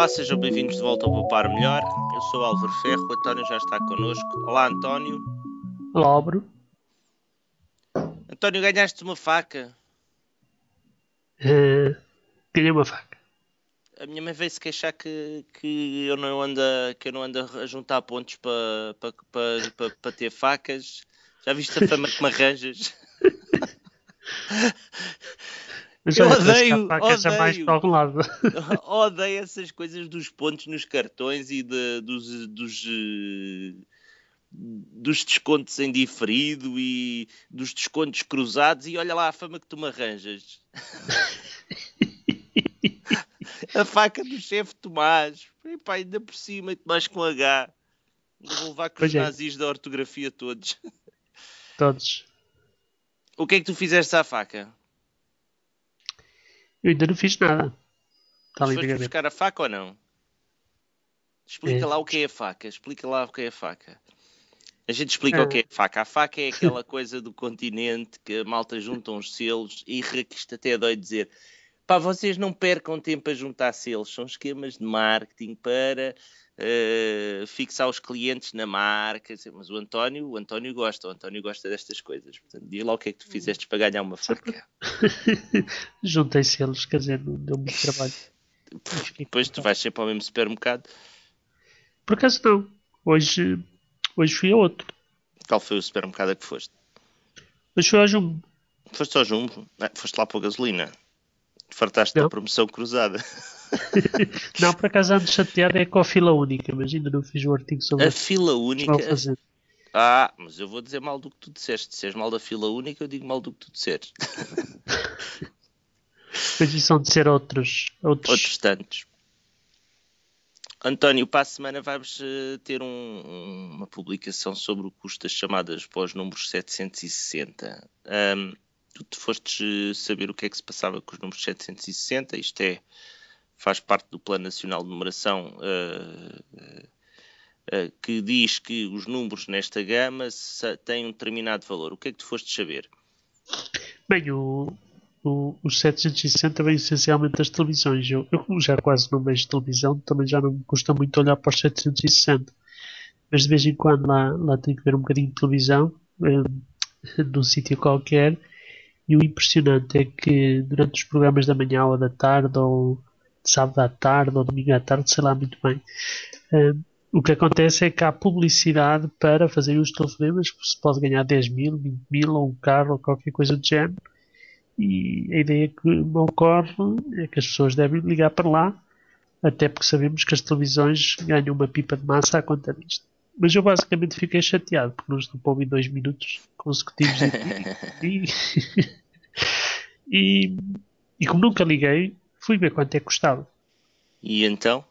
Olá, sejam bem-vindos de volta ao Poupar Melhor. Eu sou Álvaro Ferro, o António já está connosco. Olá, António. Olá, Álvaro. António, ganhaste uma faca. Uh, ganhei uma faca. A minha mãe veio se queixar que, que, eu não ando a, que eu não ando a juntar pontos para pa, pa, pa, pa, ter facas. Já viste a fama que me arranjas? eu odeio, odeio, odeio essas coisas dos pontos nos cartões e de, dos, dos, dos descontos em diferido e dos descontos cruzados e olha lá a fama que tu me arranjas. a faca do chefe Tomás. E pá, ainda por cima, Tomás com H. Vou levar com os é. nazis da ortografia todos. Todos. O que é que tu fizeste à faca? Eu ainda não fiz nada. Está ali foste buscar a faca ou não? Explica é. lá o que é a faca. Explica lá o que é a faca. A gente explica é. o que é a faca. A faca é aquela coisa do continente que a malta junta uns selos e que isto até dói dizer. Pá, vocês não percam tempo a juntar selos. São esquemas de marketing para uh, fixar os clientes na marca. Mas o António, o António gosta, o António gosta destas coisas. Portanto, diga lá o que é que tu hum. fizeste para ganhar uma faca. Juntei selos, quer dizer, não deu muito trabalho. Depois tu vais sempre ao mesmo supermercado. Por acaso não. Hoje, hoje fui a outro. Qual foi o supermercado a que foste? Hoje fui ao Jumbo. Foste ao Jumbo? Ah, foste lá para a gasolina. Fartaste da promoção cruzada. não, por acaso ando chateado é com a fila única, mas ainda não fiz o artigo sobre A fila única? Ah, mas eu vou dizer mal do que tu disseste. Se és mal da fila única, eu digo mal do que tu disseres. Mas isso são de ser outros, outros. Outros tantos. António, para a semana vamos uh, ter um, uma publicação sobre o custo das chamadas pós números 760. Um, tu te fostes eh, saber o que é que se passava com os números 760, isto é, faz parte do Plano Nacional de Numeração, uh, uh, que diz que os números nesta gama têm um determinado valor. O que é que tu fostes saber? Bem, o, o, os 760 vem essencialmente das televisões. Eu, eu, já quase não vejo televisão, também já não me custa muito olhar para os 760. Mas de vez em quando lá, lá tenho que ver um bocadinho de televisão, um, num sítio qualquer, e o impressionante é que durante os programas da manhã ou da tarde, ou de sábado à tarde, ou domingo à tarde, sei lá muito bem, um, o que acontece é que há publicidade para fazer os telefonemas que se pode ganhar 10 mil, 20 mil, ou um carro, ou qualquer coisa do género. E a ideia que me ocorre é que as pessoas devem ligar para lá, até porque sabemos que as televisões ganham uma pipa de massa à conta disto. Mas eu basicamente fiquei chateado porque não estou para ouvir dois minutos consecutivos e, e, e como nunca liguei, fui ver quanto é que custava. E então?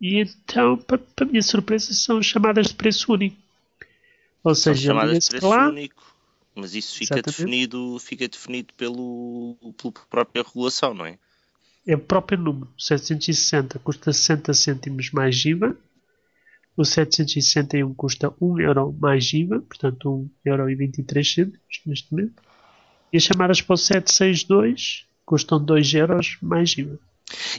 E então, para, para minha surpresa, são chamadas de preço único. Ou são seja, chamadas de preço lá, único. Mas isso fica definido, fica definido pelo, pela própria regulação, não é? É o próprio número. 760 custa 60 cêntimos mais IVA. O 761 custa 1 euro mais IVA, portanto 1 euro e 23 cêntimos neste momento. E as chamadas para o 762 custam 2 euros mais IVA.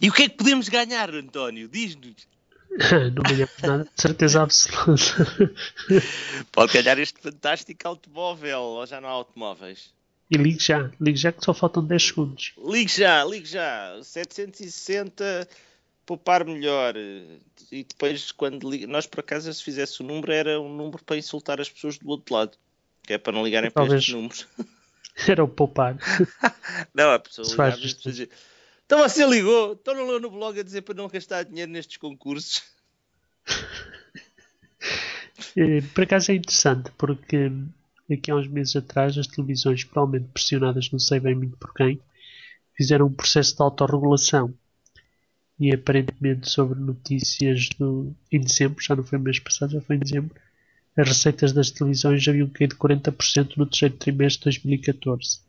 E o que é que podemos ganhar, António? Diz-nos. não ganhamos nada, de certeza absoluta. Pode ganhar este fantástico automóvel, ou já não há automóveis? E ligue já, ligue já que só faltam 10 segundos. Ligue já, ligue já. 760, poupar melhor. E depois, quando liga... nós por acaso, se fizesse o número, era um número para insultar as pessoas do outro lado. Que é para não ligarem Talvez. para estes números. Era o poupar. não, a pessoa ligava e dizer, então você ligou, então não leu no blog a dizer para não gastar dinheiro nestes concursos. É, por acaso é interessante, porque aqui há uns meses atrás as televisões, provavelmente pressionadas, não sei bem muito por quem, fizeram um processo de autorregulação. E aparentemente sobre notícias do, em dezembro, já não foi mês passado, já foi em dezembro, as receitas das televisões já haviam caído 40% no terceiro trimestre de 2014.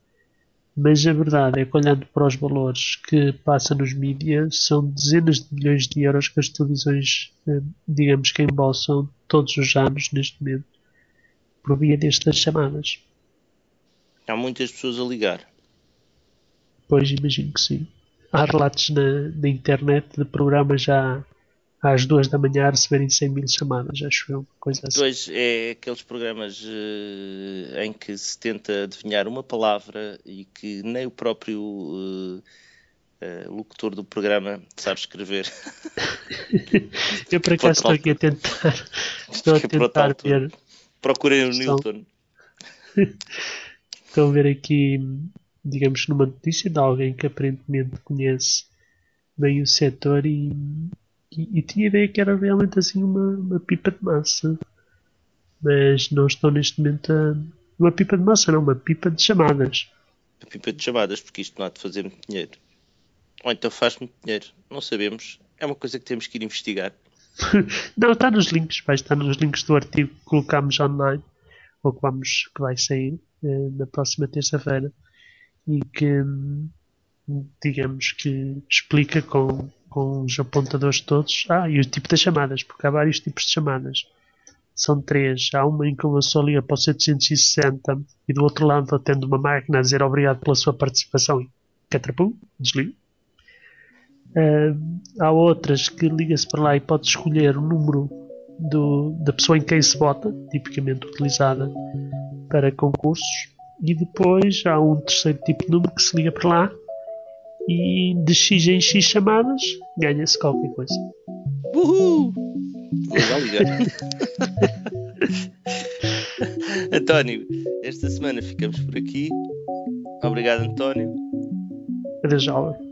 Mas a verdade é que, olhando para os valores que passa nos mídias, são dezenas de milhões de euros que as televisões, eh, digamos que embolsam todos os anos, neste momento, por via destas chamadas. Há muitas pessoas a ligar. Pois, imagino que sim. há relatos na, na internet de programas já às duas da manhã a receberem 100 mil chamadas, acho eu, coisa assim. Pois, é aqueles programas uh, em que se tenta adivinhar uma palavra e que nem o próprio uh, uh, locutor do programa sabe escrever. eu por acaso estou aqui a tentar, estou a tentar ver. Procurem o Newton. Estou a ver aqui, digamos, numa notícia de alguém que aparentemente conhece bem o setor e e, e, tinha ideia que era realmente assim uma, uma pipa de massa. Mas não estou neste momento a. Uma pipa de massa, não, uma pipa de chamadas. Uma pipa de chamadas, porque isto não há de fazer muito dinheiro. Ou então faz muito dinheiro. Não sabemos. É uma coisa que temos que ir investigar. não, está nos links, vai estar nos links do artigo que colocámos online, ou que, vamos, que vai sair eh, na próxima terça-feira, e que, hum, digamos que explica com, com os apontadores todos. Ah, e o tipo das chamadas, porque há vários tipos de chamadas. São três. Há uma em que uma pessoa liga para o 760 e do outro lado atende uma máquina a dizer obrigado pela sua participação catrapum, desliga. Uh, há outras que liga-se para lá e pode escolher o número do, da pessoa em quem se vota, tipicamente utilizada para concursos. E depois há um terceiro tipo de número que se liga para lá e de X em X chamadas ganha-se qualquer coisa. Uhul! António, esta semana ficamos por aqui. Obrigado, António. Adeus, Álvaro.